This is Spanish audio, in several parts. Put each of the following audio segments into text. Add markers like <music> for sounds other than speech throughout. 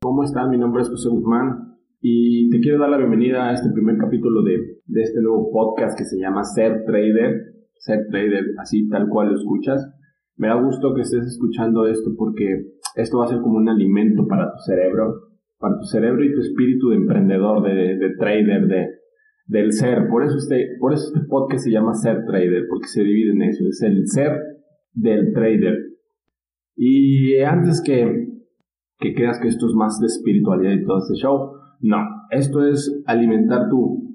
¿Cómo están? Mi nombre es José Guzmán y te quiero dar la bienvenida a este primer capítulo de, de este nuevo podcast que se llama Ser Trader. Ser Trader, así tal cual lo escuchas. Me da gusto que estés escuchando esto porque esto va a ser como un alimento para tu cerebro, para tu cerebro y tu espíritu de emprendedor, de, de trader, de, del ser. Por eso, este, por eso este podcast se llama Ser Trader, porque se divide en eso. Es el ser del trader. Y antes que que creas que esto es más de espiritualidad y todo ese show. No, esto es alimentar tu,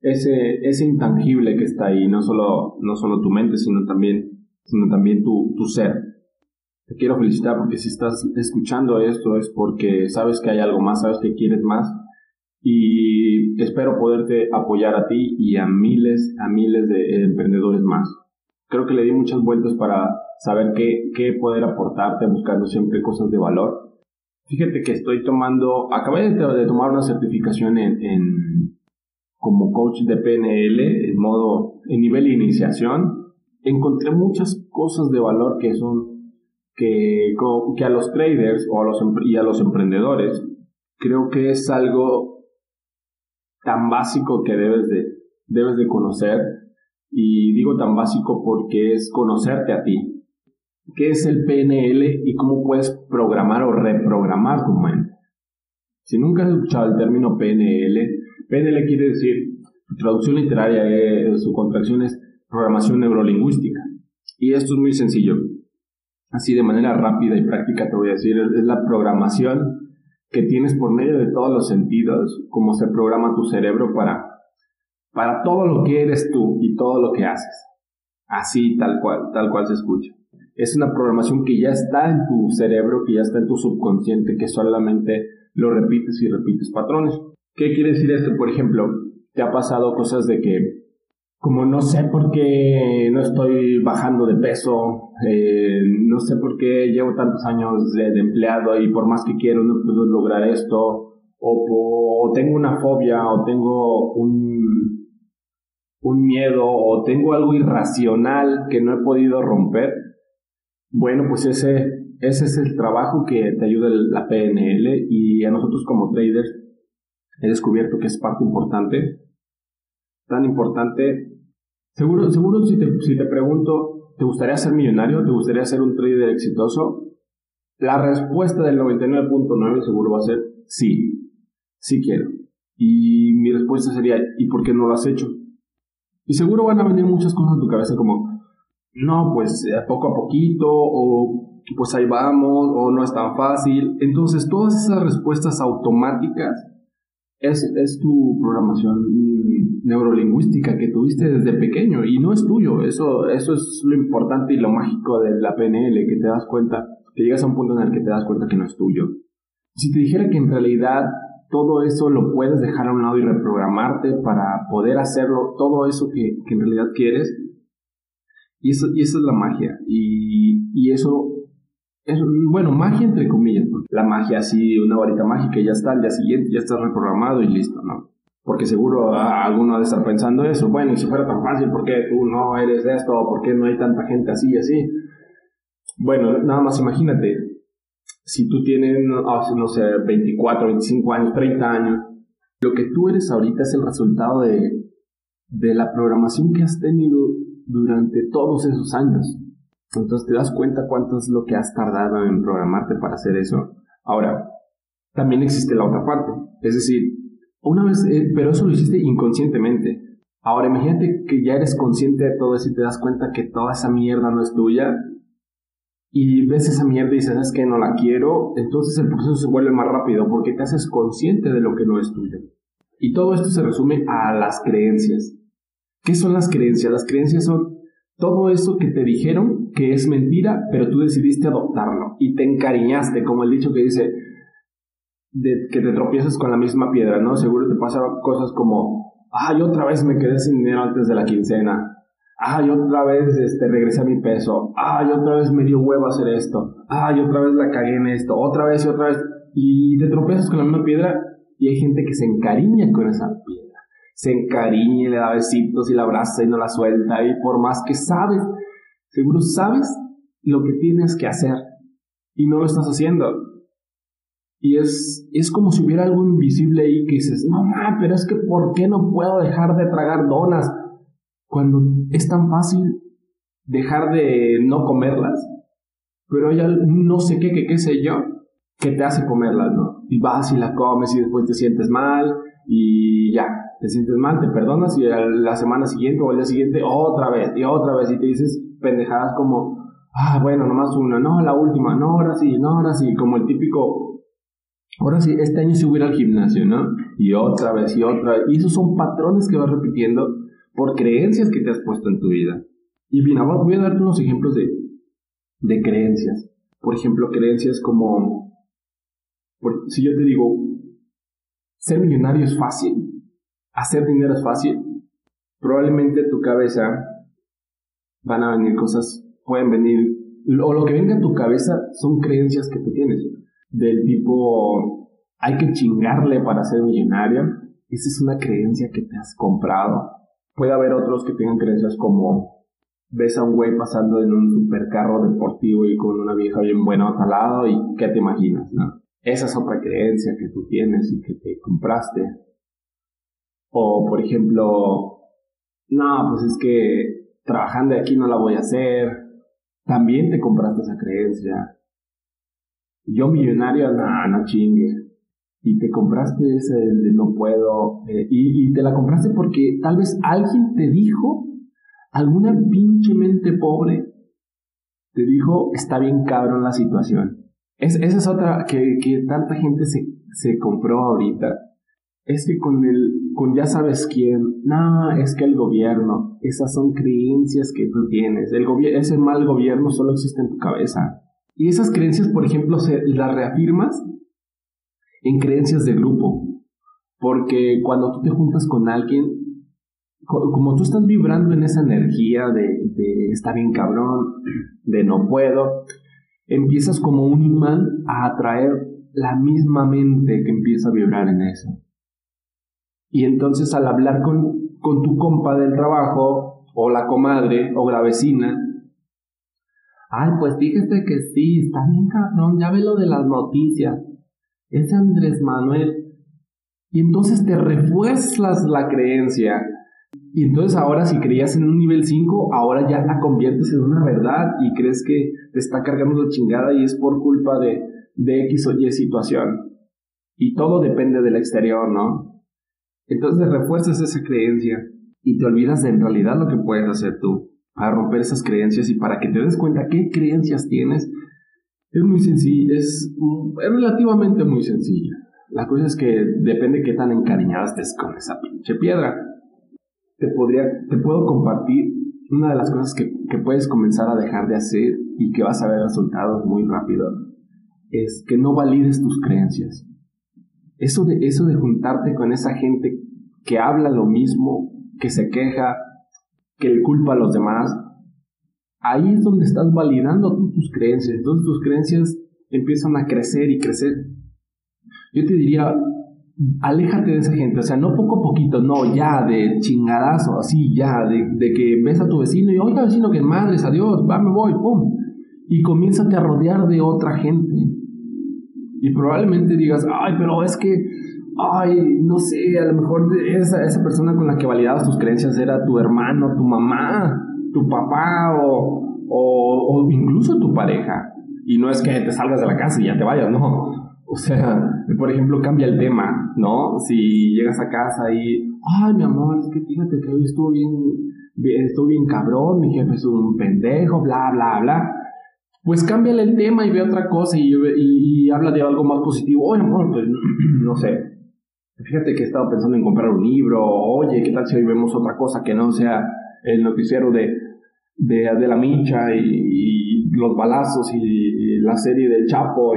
ese, ese intangible que está ahí, no solo, no solo tu mente, sino también, sino también tu, tu ser. Te quiero felicitar porque si estás escuchando esto es porque sabes que hay algo más, sabes que quieres más y espero poderte apoyar a ti y a miles, a miles de emprendedores más. Creo que le di muchas vueltas para saber qué, qué poder aportarte, buscando siempre cosas de valor Fíjate que estoy tomando, acabé de, tomar una certificación en, en, como coach de PNL en modo, en nivel iniciación. Encontré muchas cosas de valor que son, que, que a los traders o a los, y a los emprendedores, creo que es algo tan básico que debes de, debes de conocer. Y digo tan básico porque es conocerte a ti qué es el PNL y cómo puedes programar o reprogramar tu mente. Si nunca has escuchado el término PNL, PNL quiere decir, traducción literaria, su contracción es programación neurolingüística. Y esto es muy sencillo. Así de manera rápida y práctica te voy a decir, es la programación que tienes por medio de todos los sentidos, cómo se programa tu cerebro para, para todo lo que eres tú y todo lo que haces. Así, tal cual, tal cual se escucha es una programación que ya está en tu cerebro, que ya está en tu subconsciente, que solamente lo repites y repites patrones. ¿Qué quiere decir esto? Por ejemplo, te ha pasado cosas de que, como no sé por qué no estoy bajando de peso, eh, no sé por qué llevo tantos años de, empleado y por más que quiero no puedo lograr esto, o, o tengo una fobia, o tengo un, un miedo, o tengo algo irracional que no he podido romper bueno, pues ese, ese es el trabajo que te ayuda la PNL y a nosotros como traders he descubierto que es parte importante, tan importante. Seguro, seguro si te, si te pregunto, ¿te gustaría ser millonario? ¿Te gustaría ser un trader exitoso? La respuesta del 99.9 seguro va a ser sí, sí quiero. Y mi respuesta sería, ¿y por qué no lo has hecho? Y seguro van a venir muchas cosas a tu cabeza como, no, pues eh, poco a poquito, o pues ahí vamos, o no es tan fácil. Entonces, todas esas respuestas automáticas es, es tu programación neurolingüística que tuviste desde pequeño y no es tuyo. Eso, eso es lo importante y lo mágico de la PNL, que te das cuenta, que llegas a un punto en el que te das cuenta que no es tuyo. Si te dijera que en realidad todo eso lo puedes dejar a un lado y reprogramarte para poder hacerlo, todo eso que, que en realidad quieres, y eso, y eso es la magia. Y, y eso es, bueno, magia entre comillas, la magia así, una varita mágica, ya está, al día siguiente ya está reprogramado y listo, ¿no? Porque seguro alguno ha de estar pensando eso, bueno, y si fuera tan fácil, ¿por qué tú no eres esto? ¿Por qué no hay tanta gente así y así? Bueno, nada más imagínate, si tú tienes, no sé, 24, 25 años, 30 años, lo que tú eres ahorita es el resultado de, de la programación que has tenido durante todos esos años. Entonces te das cuenta cuánto es lo que has tardado en programarte para hacer eso. Ahora, también existe la otra parte. Es decir, una vez, eh, pero eso lo hiciste inconscientemente. Ahora imagínate que ya eres consciente de todo eso y te das cuenta que toda esa mierda no es tuya y ves esa mierda y dices, es que no la quiero, entonces el proceso se vuelve más rápido porque te haces consciente de lo que no es tuyo. Y todo esto se resume a las creencias. ¿Qué son las creencias? Las creencias son todo eso que te dijeron que es mentira, pero tú decidiste adoptarlo y te encariñaste, como el dicho que dice de que te tropiezas con la misma piedra, ¿no? Seguro te pasaron cosas como, ay, otra vez me quedé sin dinero antes de la quincena, ay, otra vez este, regresé a mi peso, ay, otra vez me dio huevo hacer esto, ay, otra vez la cagué en esto, otra vez y otra vez, y te tropiezas con la misma piedra y hay gente que se encariña con esa piedra se encariñe, le da besitos y la abraza y no la suelta. Y por más que sabes, seguro sabes lo que tienes que hacer y no lo estás haciendo. Y es, es como si hubiera algo invisible ahí que dices, no, pero es que ¿por qué no puedo dejar de tragar donas? Cuando es tan fácil dejar de no comerlas, pero hay no sé qué, qué, qué sé yo, que te hace comerlas, ¿no? Y vas y la comes y después te sientes mal y ya, te sientes mal, te perdonas y la semana siguiente o el día siguiente otra vez y otra vez y te dices pendejadas como, ah, bueno, nomás una, no, la última, no, ahora sí, no, ahora sí, como el típico, ahora sí, este año se hubiera al gimnasio, ¿no? Y otra vez y otra vez. Y esos son patrones que vas repitiendo por creencias que te has puesto en tu vida. Y bien, ahora voy a darte unos ejemplos de, de creencias. Por ejemplo, creencias como, si yo te digo, ser millonario es fácil, hacer dinero es fácil, probablemente tu cabeza van a venir cosas, pueden venir, o lo que venga a tu cabeza son creencias que tú tienes, del tipo, hay que chingarle para ser millonario, esa es una creencia que te has comprado. Puede haber otros que tengan creencias como, ves a un güey pasando en un supercarro deportivo y con una vieja bien buena al lado y ¿qué te imaginas? No? Esa es otra creencia que tú tienes y que te compraste. O, por ejemplo, no, pues es que trabajando aquí no la voy a hacer. También te compraste esa creencia. Yo millonario, no, no chingue. Y te compraste ese de no puedo. Eh, y, y te la compraste porque tal vez alguien te dijo alguna pinche mente pobre te dijo, está bien cabrón la situación. Es, esa es otra que, que tanta gente se, se, compró ahorita. Es que con el, con ya sabes quién, no, es que el gobierno, esas son creencias que tú tienes. El ese mal gobierno solo existe en tu cabeza. Y esas creencias, por ejemplo, se, las reafirmas en creencias de grupo. Porque cuando tú te juntas con alguien, como tú estás vibrando en esa energía de, de está bien cabrón, de no puedo, empiezas como un imán a atraer la misma mente que empieza a vibrar en eso. Y entonces al hablar con, con tu compa del trabajo, o la comadre, o la vecina, ay, pues fíjate que sí, está bien cabrón, ya ve lo de las noticias, es Andrés Manuel. Y entonces te refuerzas la creencia y entonces ahora si creías en un nivel 5, ahora ya la conviertes en una verdad y crees que te está cargando la chingada y es por culpa de, de X o Y situación. Y todo depende del exterior, ¿no? Entonces refuerzas esa creencia y te olvidas de en realidad lo que puedes hacer tú para romper esas creencias y para que te des cuenta qué creencias tienes. Es muy sencillo, es, es relativamente muy sencilla. La cosa es que depende qué tan encariñada estés con esa pinche piedra te, podría, te puedo compartir una de las cosas que, que puedes comenzar a dejar de hacer y que vas a ver resultados muy rápido es que no valides tus creencias. Eso de, eso de juntarte con esa gente que habla lo mismo, que se queja, que le culpa a los demás, ahí es donde estás validando tus creencias. Entonces tus creencias empiezan a crecer y crecer. Yo te diría, aléjate de esa gente, o sea, no poco a poquito, no, ya, de chingadazo, así, ya, de, que ves a tu vecino y, oiga, vecino, que madres, adiós, va, me voy, pum, y comiénzate a rodear de otra gente. Y probablemente digas, ay, pero es que, ay, no sé, a lo mejor esa, esa persona con la que validabas tus creencias era tu hermano, tu mamá, tu papá o, o, incluso tu pareja. Y no es que te salgas de la casa y ya te vayas, no. O sea, por ejemplo, cambia el tema, ¿no? Si llegas a casa y, ay, mi amor, es que fíjate que hoy estuvo bien, estuvo bien cabrón, mi jefe es un pendejo, bla, bla, bla. Pues cámbiale el tema y ve otra cosa y, habla de algo más positivo. Oye, amor, pues, <clears throat> no sé. Fíjate que he estado pensando en comprar un libro. Oye, ¿qué tal si hoy vemos otra cosa que no sea el noticiero de, de, de la micha y, los balazos y la serie del Chapo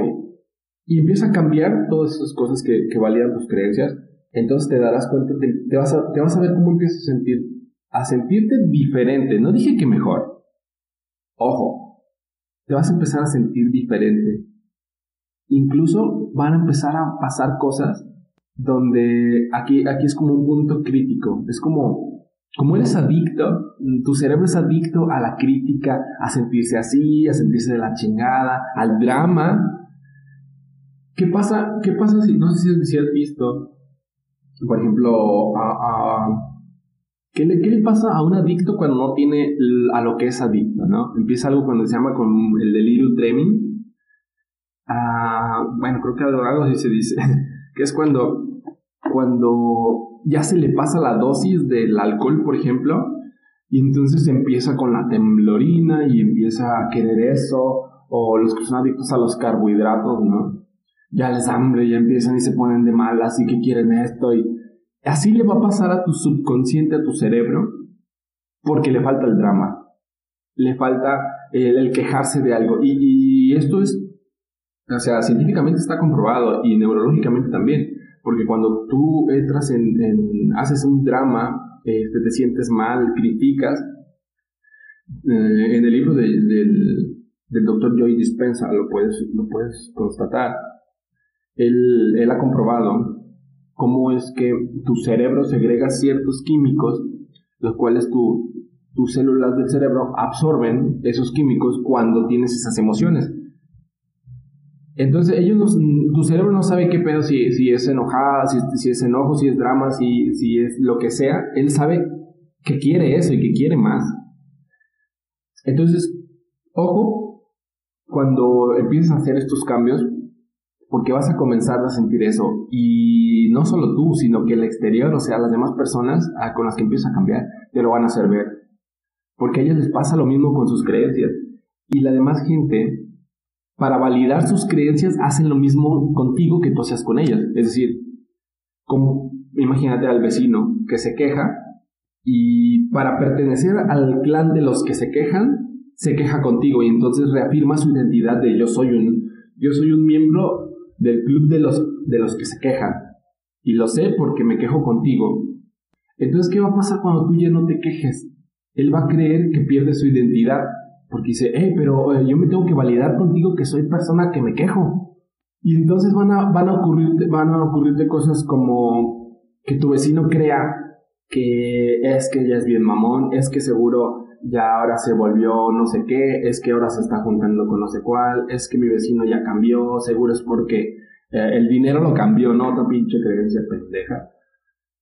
y empieza a cambiar todas esas cosas que, que validan tus creencias, entonces te darás cuenta, te, vas a, te vas a ver cómo empiezas a sentir, a sentirte diferente. No dije que mejor. Ojo, te vas a empezar a sentir diferente. Incluso van a empezar a pasar cosas donde aquí, aquí es como un punto crítico. Es como, como eres adicto, tu cerebro es adicto a la crítica, a sentirse así, a sentirse de la chingada, al drama, ¿Qué pasa, qué pasa si, no sé si, has visto, por ejemplo, a, ¿qué, le, ¿qué le pasa a un adicto cuando no tiene a lo que es adicto, no? Empieza algo cuando se llama con el delirio treming. Ah, bueno, creo que algo así se dice, <laughs> que es cuando, cuando ya se le pasa la dosis del alcohol, por ejemplo, y entonces empieza con la temblorina y empieza a querer eso, o los que son adictos a los carbohidratos, ¿no? Ya les hambre, ya empiezan y se ponen de malas y que quieren esto y así le va a pasar a tu subconsciente, a tu cerebro, porque le falta el drama, le falta el, quejarse de algo y, esto es, o sea, científicamente está comprobado y neurológicamente también, porque cuando tú entras en, haces un drama este, te sientes mal, criticas. Eh, en el libro del, del doctor Joy Dispensa lo puedes, lo puedes constatar. Él ha comprobado cómo es que tu cerebro segrega ciertos químicos, los cuales tu, tus células del cerebro absorben esos químicos cuando tienes esas emociones. Entonces, ellos tu cerebro no sabe qué pedo, si, es enojada, si, es enojo, si es drama, si, si es lo que sea. Él sabe que quiere eso y que quiere más. Entonces, ojo, cuando empieces a hacer estos cambios, porque vas a comenzar a sentir eso. Y no solo tú, sino que el exterior, o sea, las demás personas con las que empiezas a cambiar, te lo van a hacer ver. Porque a ellos les pasa lo mismo con sus creencias. Y la demás gente para validar sus creencias hacen lo mismo contigo que tú haces con ellas. Es decir, como imagínate al vecino que se queja y para pertenecer al clan de los que se quejan, se queja contigo y entonces reafirma su identidad de yo soy un yo soy un miembro del club de los de los que se quejan y lo sé porque me quejo contigo. Entonces, ¿qué va a pasar cuando tú ya no te quejes? Él va a creer que pierde su identidad porque dice, hey, pero eh, yo me tengo que validar contigo que soy persona que me quejo. Y entonces van a, van a, ocurrirte, van a ocurrirte cosas como que tu vecino crea que es que ya es bien mamón, es que seguro ya ahora se volvió no sé qué, es que ahora se está juntando con no sé cuál, es que mi vecino ya cambió, seguro es porque eh, el dinero lo cambió, no otra pinche creencia pendeja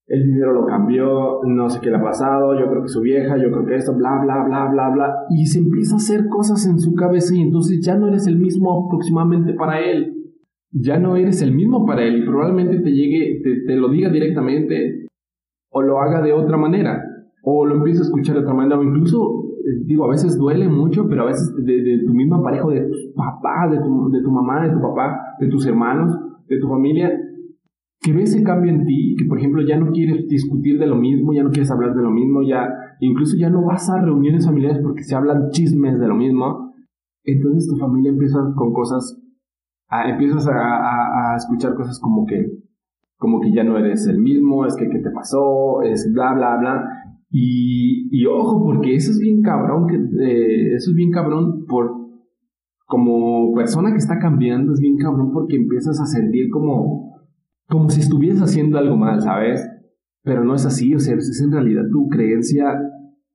el dinero lo cambió, no sé qué le ha pasado, yo creo que su vieja, yo creo que esto, bla, bla, bla, bla, bla. Y se empieza a hacer cosas en su cabeza y entonces ya no eres el mismo aproximadamente para él. Ya no eres el mismo para él y probablemente te llegue, te, lo diga directamente o lo haga de otra manera o lo empiece a escuchar de otra manera o incluso, eh, digo, a veces duele mucho, pero a veces de, tu misma pareja, de tu papá, de tu, de tu mamá, de tu papá, de tus hermanos, de tu familia, que ve ese cambio en ti, que por ejemplo ya no quieres discutir de lo mismo, ya no quieres hablar de lo mismo, ya incluso ya no vas a reuniones familiares porque se hablan chismes de lo mismo, entonces tu familia empieza con cosas, empiezas a, escuchar cosas como que, como que ya no eres el mismo, es que qué te pasó, es bla bla bla, y, y ojo porque eso es bien cabrón, que, eh, eso es bien cabrón por como persona que está cambiando, es bien cabrón porque empiezas a sentir como como si estuvieras haciendo algo mal, ¿sabes? Pero no es así, o sea, es en realidad tu creencia,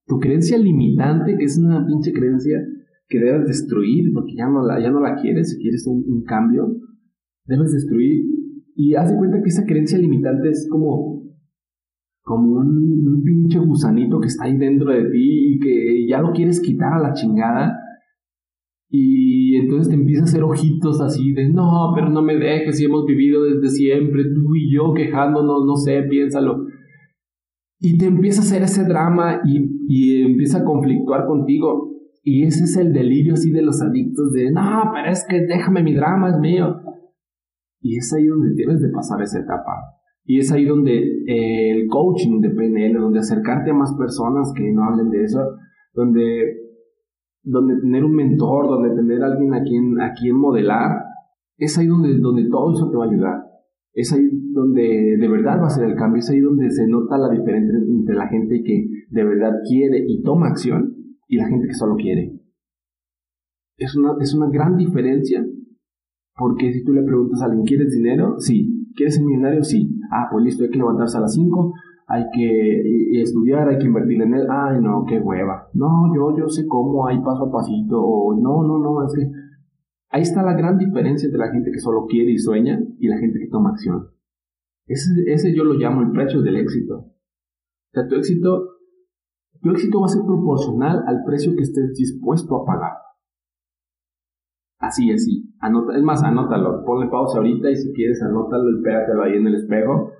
tu creencia limitante, que es una pinche creencia que debes destruir porque ya no la, ya no la quieres, si quieres un, cambio, debes destruir. Y haz de cuenta que esa creencia limitante es como, como un, un pinche gusanito que está ahí dentro de ti y que ya lo quieres quitar a la chingada y entonces te empieza a hacer ojitos así de, no, pero no me dejes si hemos vivido desde siempre, tú y yo quejándonos, no sé, piénsalo. Y te empieza a hacer ese drama y, y empieza a conflictuar contigo. Y ese es el delirio así de los adictos de, no, pero es que déjame mi drama, es mío. Y es ahí donde tienes de pasar esa etapa. Y es ahí donde eh, el coaching de PNL, donde acercarte a más personas que no hablen de eso, donde donde tener un mentor, donde tener alguien a quien, a quien modelar, es ahí donde, donde todo eso te va a ayudar. Es ahí donde de verdad va a ser el cambio, es ahí donde se nota la diferencia entre la gente que de verdad quiere y toma acción y la gente que solo quiere. Es una, es una gran diferencia porque si tú le preguntas a alguien, ¿quieres dinero? Sí. ¿Quieres ser millonario? Sí. Ah, pues listo, hay que levantarse a las 5, hay que estudiar, hay que invertir en él. Ay, no, qué hueva. No, yo, yo sé cómo, hay paso a pasito. O no, no, no, es que Ahí está la gran diferencia entre la gente que solo quiere y sueña y la gente que toma acción. Ese, ese yo lo llamo el precio del éxito. O sea, tu éxito, tu éxito va a ser proporcional al precio que estés dispuesto a pagar. Así, así. Anota, es más, anótalo. Ponle pausa ahorita y si quieres anótalo y pégatelo ahí en el espejo.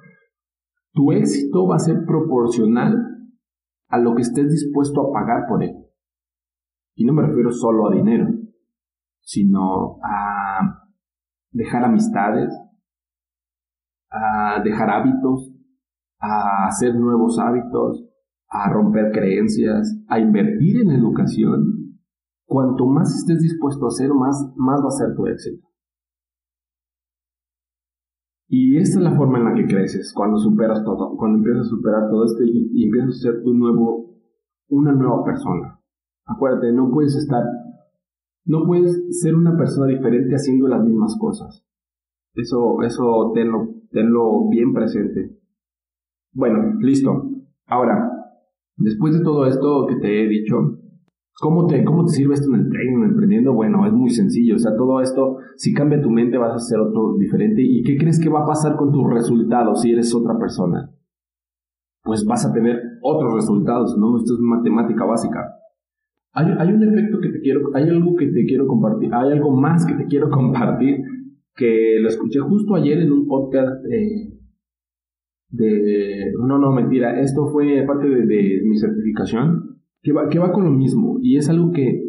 Tu éxito va a ser proporcional a lo que estés dispuesto a pagar por él. Y no me refiero solo a dinero, sino a dejar amistades, a dejar hábitos, a hacer nuevos hábitos, a romper creencias, a invertir en educación. Cuanto más estés dispuesto a hacer, más, más va a ser tu éxito. Y esta es la forma en la que creces, cuando superas todo, cuando empiezas a superar todo esto y, empiezas a ser tu nuevo, una nueva persona. Acuérdate, no puedes estar, no puedes ser una persona diferente haciendo las mismas cosas. Eso, eso tenlo, tenlo bien presente. Bueno, listo. Ahora, después de todo esto que te he dicho, ¿Cómo te, ¿Cómo te sirve esto en el trading, en emprendiendo? Bueno, es muy sencillo. O sea, todo esto, si cambia tu mente, vas a ser otro diferente. ¿Y qué crees que va a pasar con tus resultados si eres otra persona? Pues vas a tener otros resultados, ¿no? Esto es matemática básica. Hay, hay un efecto que te quiero, hay algo que te quiero compartir, hay algo más que te quiero <laughs> compartir, que lo escuché justo ayer en un podcast de, de no, no, mentira, esto fue parte de mi certificación que va, que va con lo mismo y es algo que,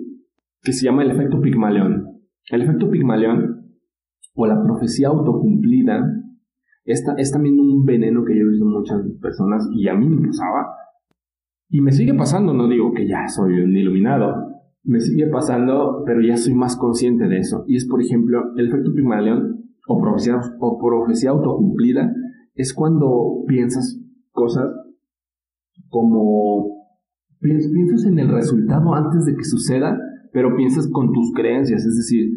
que se llama el efecto Pigmalión. El efecto Pigmalión o la profecía autocumplida es, es también un veneno que yo he visto en muchas personas y a mí me pasaba y me sigue pasando, no digo que ya soy un iluminado, me sigue pasando, pero ya soy más consciente de eso. Y es, por ejemplo, el efecto Pigmalión o profecía, o profecía autocumplida es cuando piensas cosas como piensas en el resultado antes de que suceda, pero piensas con tus creencias, es decir,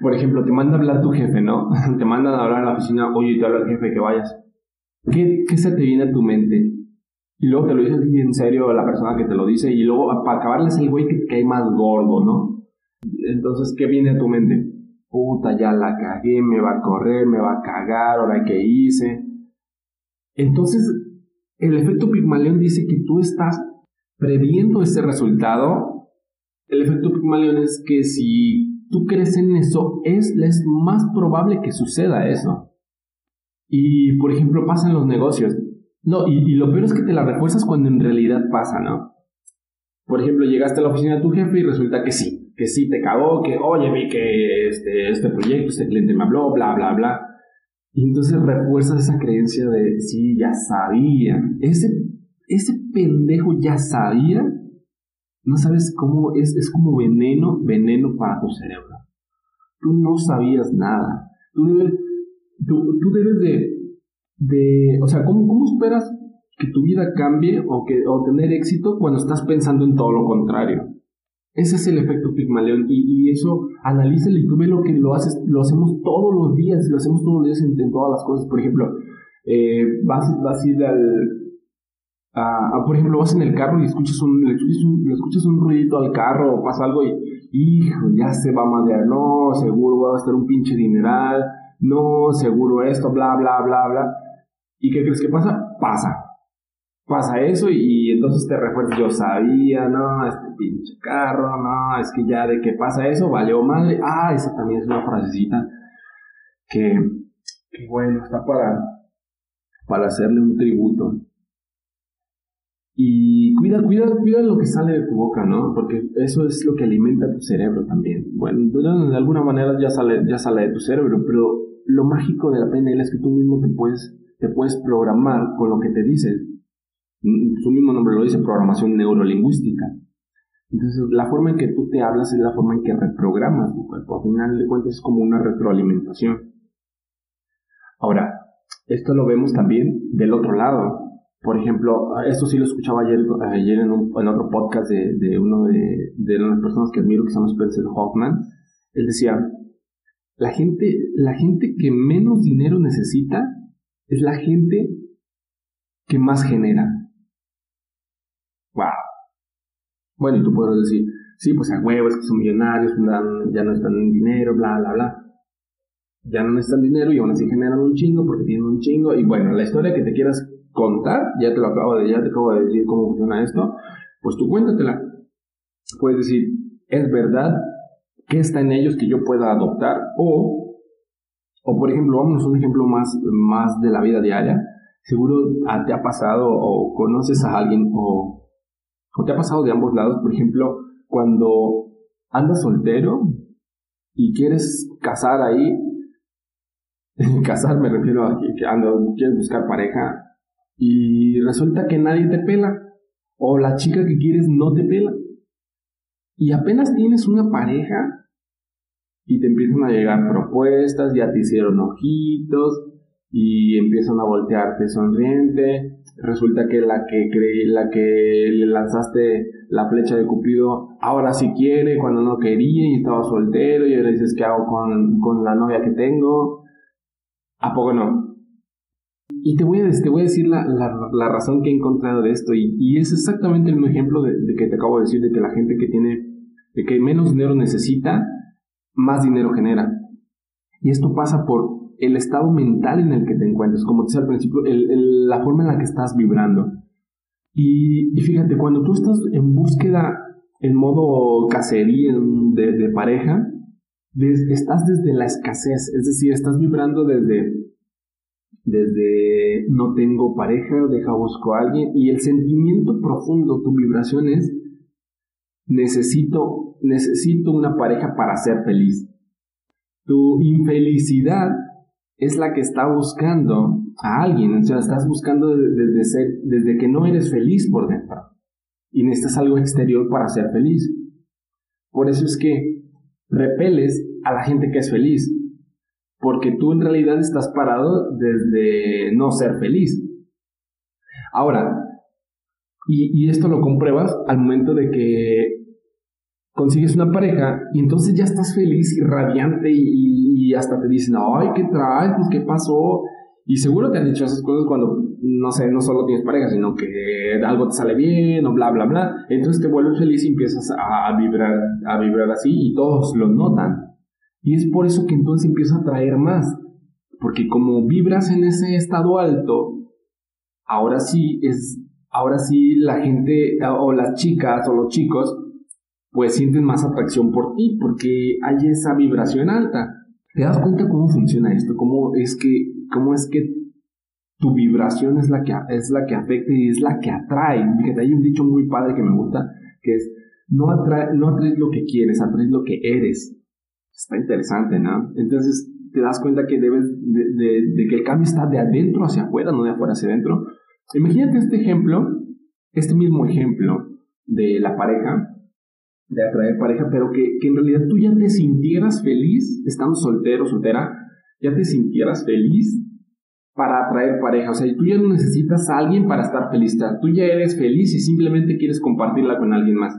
por ejemplo, te manda a hablar tu jefe, ¿no? <laughs> te mandan a hablar a la oficina, oye, te habla el jefe que vayas. ¿Qué, ¿Qué se te viene a tu mente? Y luego te lo dice en serio la persona que te lo dice, y luego para acabarles el güey que cae más gordo, ¿no? Entonces, ¿qué viene a tu mente? Puta, ya la cagué, me va a correr, me va a cagar, ahora qué hice. Entonces, el efecto Pigmalión dice que tú estás previendo ese resultado, el efecto Pygmalion es que si tú crees en eso, es, es más probable que suceda eso. Y, por ejemplo, pasa en los negocios. No, y, lo peor es que te la refuerzas cuando en realidad pasa, ¿no? Por ejemplo, llegaste a la oficina de tu jefe y resulta que sí, que sí te cagó, que oye, vi que este, este proyecto, este cliente me habló, bla, bla, bla. Y entonces refuerzas esa creencia de, sí, ya sabía. Ese ese pendejo ya sabía, no sabes cómo es, es como veneno, veneno para tu cerebro. Tú no sabías nada. Tú debes, tú, debes de, de, o sea, ¿cómo, ¿cómo esperas que tu vida cambie o, que, o tener éxito cuando estás pensando en todo lo contrario? Ese es el efecto Pigmalión y, eso analízalo y tú ves lo que lo haces, lo hacemos todos los días, lo hacemos todos los días en, todas las cosas. Por ejemplo, eh, vas, vas a ir al, por ejemplo, vas en el carro y escuchas un, le, escuchas un, ruidito al carro o pasa algo y, hijo, ya se va a madrear, no, seguro va a estar un pinche dineral, no, seguro esto, bla, bla, bla, bla. ¿Y qué crees que pasa? Pasa. Pasa eso y, entonces te refuerzas, yo sabía, no, este pinche carro, no, es que ya de que pasa eso, valió madre. Ah, esa también es una frasecita que, que bueno, está para, para hacerle un tributo. Y cuida, cuida, cuida lo que sale de tu boca, ¿no? Porque eso es lo que alimenta tu cerebro también. Bueno, de alguna manera ya sale, ya sale de tu cerebro, pero lo mágico de la PNL es que tú mismo te puedes, te puedes programar con lo que te dices. Su mismo nombre lo dice, programación neurolingüística. Entonces, la forma en que tú te hablas es la forma en que reprogramas tu cuerpo. Al final de cuentas es como una retroalimentación. Ahora, esto lo vemos también del otro lado. Por ejemplo, esto sí lo escuchaba ayer, ayer en, un, en otro podcast de, de uno de, de, las personas que admiro, que se llama Spencer Hoffman. Él decía, la gente, la gente que menos dinero necesita es la gente que más genera. Wow. Bueno, y tú puedes decir, sí, pues a huevos, que son millonarios, ya no están en dinero, bla, bla, bla. Ya no necesitan dinero y aún así generan un chingo porque tienen un chingo. Y bueno, la historia que te quieras contar, ya te lo acabo de, ya te acabo de decir cómo funciona esto, pues tú cuéntatela. Puedes decir, es verdad, qué está en ellos que yo pueda adoptar o, o por ejemplo, vamos a un ejemplo más, más de la vida diaria. Seguro te ha pasado o conoces a alguien o, o te ha pasado de ambos lados, por ejemplo, cuando andas soltero y quieres casar ahí, <laughs> casar me refiero a que, ando, quieres buscar pareja y resulta que nadie te pela o la chica que quieres no te pela. Y apenas tienes una pareja y te empiezan a llegar propuestas, ya te hicieron ojitos y empiezan a voltearte sonriente. Resulta que la que creí, la que le lanzaste la flecha de Cupido ahora sí quiere cuando no quería y estaba soltero y ahora dices qué hago con, con la novia que tengo. ¿A poco no? Y te voy a, te voy a decir la, la, razón que he encontrado de esto, y, y es exactamente el mismo ejemplo de, que te acabo de decir, de que la gente que tiene, de que menos dinero necesita, más dinero genera. Y esto pasa por el estado mental en el que te encuentras, como te decía al principio, la forma en la que estás vibrando. Y, y, fíjate, cuando tú estás en búsqueda en modo cacería de pareja, estás desde la escasez, es decir, estás vibrando desde desde no tengo pareja, deja busco a alguien y el sentimiento profundo, tu vibración es necesito, necesito una pareja para ser feliz. Tu infelicidad es la que está buscando a alguien, o sea, estás buscando desde, ser, desde que no eres feliz por dentro y necesitas algo exterior para ser feliz. Por eso es que repeles a la gente que es feliz, porque tú en realidad estás parado desde no ser feliz. Ahora, y, esto lo compruebas al momento de que consigues una pareja y entonces ya estás feliz y radiante y, hasta te dicen, ay, ¿qué traes? Pues, ¿qué pasó? Y seguro te han dicho esas cosas cuando, no sé, no solo tienes pareja, sino que algo te sale bien o bla, bla, bla. Entonces te vuelves feliz y empiezas a vibrar, a vibrar así y todos lo notan. Y es por eso que entonces empieza a traer más. Porque como vibras en ese estado alto, ahora sí es, ahora sí la gente o las chicas o los chicos pues sienten más atracción por ti porque hay esa vibración alta. ¿Te das cuenta cómo funciona esto? ¿Cómo es que, cómo es que tu vibración es la que, es la que afecta y es la que atrae? Fíjate, hay un dicho muy padre que me gusta, que es, no, atrae, no atraes lo que quieres, atraes lo que eres. Está interesante, ¿no? Entonces te das cuenta que debes de, que el cambio está de adentro hacia afuera, no de afuera hacia adentro. Imagínate este ejemplo, este mismo ejemplo de la pareja, de atraer pareja, pero que, que en realidad tú ya te sintieras feliz, estando soltero, soltera, ya te sintieras feliz para atraer pareja. O sea, tú ya no necesitas a alguien para estar feliz. Tú ya eres feliz y simplemente quieres compartirla con alguien más.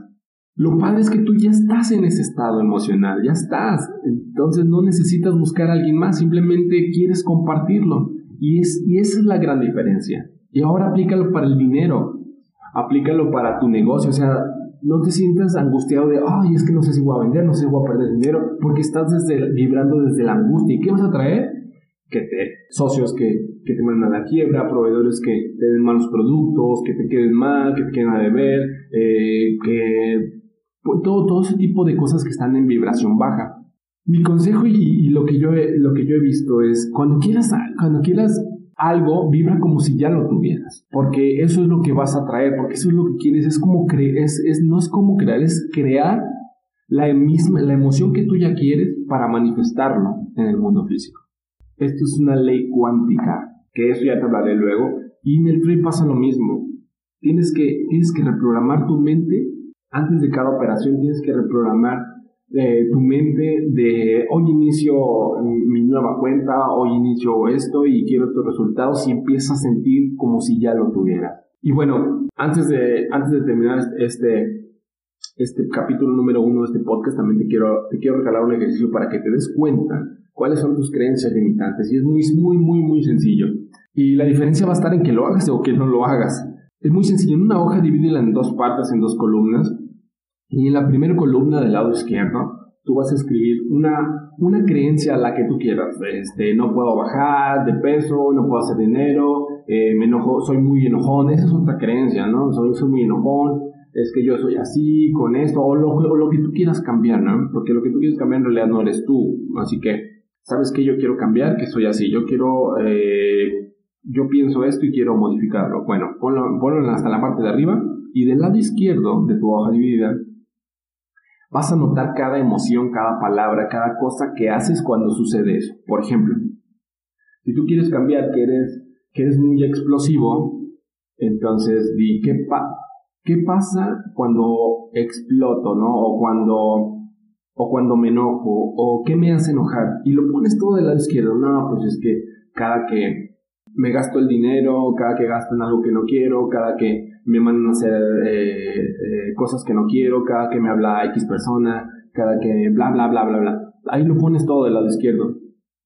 Lo padre es que tú ya estás en ese estado emocional, ya estás. Entonces no necesitas buscar a alguien más, simplemente quieres compartirlo. Y, es, y esa es la gran diferencia. Y ahora aplícalo para el dinero, aplícalo para tu negocio. O sea, no te sientas angustiado de, ay, es que no sé si voy a vender, no sé si voy a perder dinero, porque estás desde, vibrando desde la angustia. ¿Y qué vas a traer? Que te, socios que, que te mandan a la quiebra, proveedores que te den malos productos, que te queden mal, que te queden a deber, eh, que todo, todo ese tipo de cosas que están en vibración baja. Mi consejo y, lo, que yo he, lo que yo he visto es, cuando quieras, cuando quieras algo, vibra como si ya lo tuvieras, porque eso es lo que vas a traer, porque eso es lo que quieres, es como creer, es, es, no es como crear, es crear la misma, la emoción que tú ya quieres para manifestarlo en el mundo físico. Esto es una ley cuántica, que eso ya te hablaré luego, y en el trade pasa lo mismo. Tienes que, tienes que reprogramar tu mente antes de cada operación tienes que reprogramar eh, tu mente de hoy inicio mi nueva cuenta, hoy inicio esto y quiero estos resultados y empiezas a sentir como si ya lo tuvieras. Y bueno, antes de, antes de terminar este, este capítulo número uno de este podcast, también te quiero, te quiero regalar un ejercicio para que te des cuenta cuáles son tus creencias limitantes. Y es muy, muy, muy, muy sencillo. Y la diferencia va a estar en que lo hagas o que no lo hagas. Es muy sencillo. En una hoja divídela en dos partes, en dos columnas Y en la primera columna del lado izquierdo, tú vas a escribir una, una creencia a la que tú quieras. Este, no puedo bajar de peso, no puedo hacer dinero, eh, me enojo, soy muy enojón. Esa es otra creencia, ¿no? Soy, soy muy enojón, es que yo soy así, con esto, o lo, o lo que tú quieras cambiar, ¿no? Porque lo que tú quieres cambiar en realidad no eres tú. Así que, ¿sabes qué yo quiero cambiar? Que soy así. Yo quiero, eh, yo pienso esto y quiero modificarlo. Bueno, ponlo, ponlo hasta la parte de arriba y del lado izquierdo de tu hoja de vida Vas a notar cada emoción, cada palabra, cada cosa que haces cuando sucede eso. Por ejemplo, si tú quieres cambiar que eres, que eres muy explosivo, entonces di, ¿qué, ¿qué pasa cuando exploto, no? O cuando, o cuando me enojo, o qué me hace enojar. Y lo pones todo del lado izquierdo. No, pues es que cada que me gasto el dinero, cada que gasto en algo que no quiero, cada que me mandan a hacer eh, eh, cosas que no quiero, cada que me habla X persona, cada que bla, bla, bla, bla, bla. Ahí lo pones todo del lado izquierdo.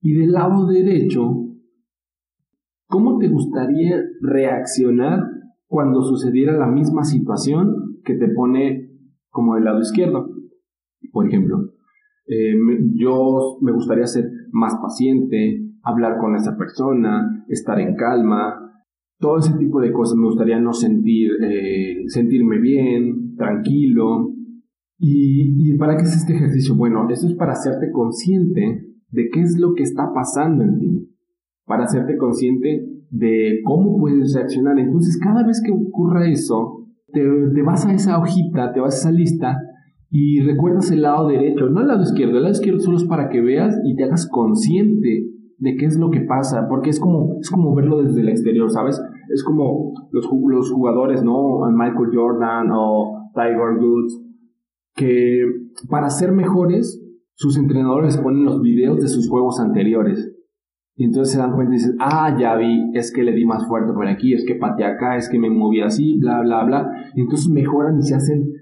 Y del lado derecho, ¿cómo te gustaría reaccionar cuando sucediera la misma situación que te pone como del lado izquierdo? Por ejemplo, eh, yo me gustaría ser más paciente, hablar con esa persona, estar en calma, todo ese tipo de cosas. Me gustaría no sentir, eh, sentirme bien, tranquilo. ¿Y, para qué es este ejercicio? Bueno, eso es para hacerte consciente de qué es lo que está pasando en ti. Para hacerte consciente de cómo puedes reaccionar. Entonces, cada vez que ocurra eso, te, te vas a esa hojita, te vas a esa lista y recuerdas el lado derecho, no el lado izquierdo. El lado izquierdo solo es para que veas y te hagas consciente de qué es lo que pasa, porque es como, es como verlo desde el exterior, ¿sabes? Es como los, los jugadores, ¿no? Michael Jordan o Tiger Woods, que para ser mejores, sus entrenadores ponen los videos de sus juegos anteriores. Y entonces se dan cuenta y dicen, ah, ya vi, es que le di más fuerte por aquí, es que pateé acá, es que me moví así, bla, bla, bla. Y entonces mejoran y se hacen,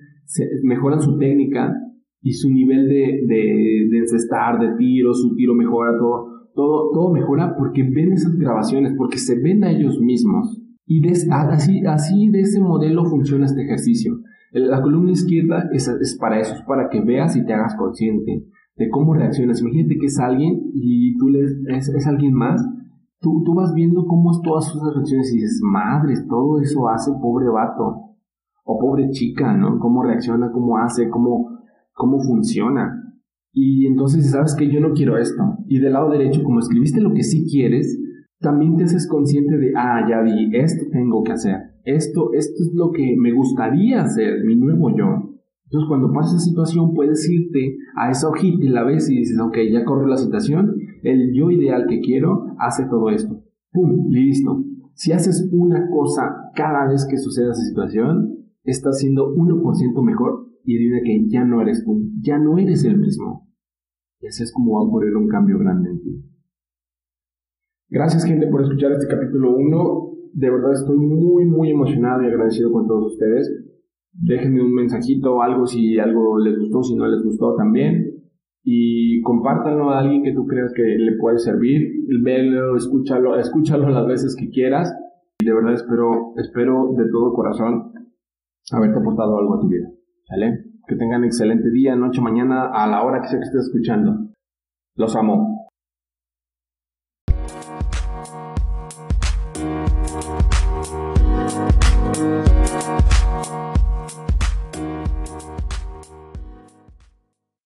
mejoran su técnica y su nivel de, de, de encestar, de tiro, su tiro mejora todo todo, todo mejora porque ven esas grabaciones, porque se ven a ellos mismos. Y así, así de ese modelo funciona este ejercicio. La columna izquierda es, es, para eso, es para que veas y te hagas consciente de cómo reaccionas. Imagínate que es alguien y tú le, es, es alguien más. Tú, tú vas viendo cómo es todas sus reacciones y dices, madre, todo eso hace pobre vato o pobre chica, ¿no? Cómo reacciona, cómo hace, cómo, cómo funciona. Y entonces sabes que yo no quiero esto. Y del lado derecho, como escribiste lo que sí quieres, también te haces consciente de, ah, ya vi, esto tengo que hacer. Esto, esto es lo que me gustaría hacer, mi nuevo yo. Entonces cuando pasa esa situación puedes irte a esa hojita y la ves y dices, ok, ya corre la situación, el yo ideal que quiero hace todo esto. ¡Pum! Listo. Si haces una cosa cada vez que suceda esa situación, estás siendo 1% mejor y adivina que ya no eres tú, ya no eres el mismo. Y así es como va a ocurrir un cambio grande en ti. Gracias gente por escuchar este capítulo 1. De verdad estoy muy muy emocionado y agradecido con todos ustedes. Déjenme un mensajito algo si algo les gustó, si no les gustó también. Y compártanlo a alguien que tú creas que le puede servir. Velo, escúchalo, escúchalo las veces que quieras. Y de verdad espero, espero de todo corazón haberte aportado algo a tu vida. ¿Vale? Que tengan excelente día, noche, mañana, a la hora que sea que estés escuchando. Los amo.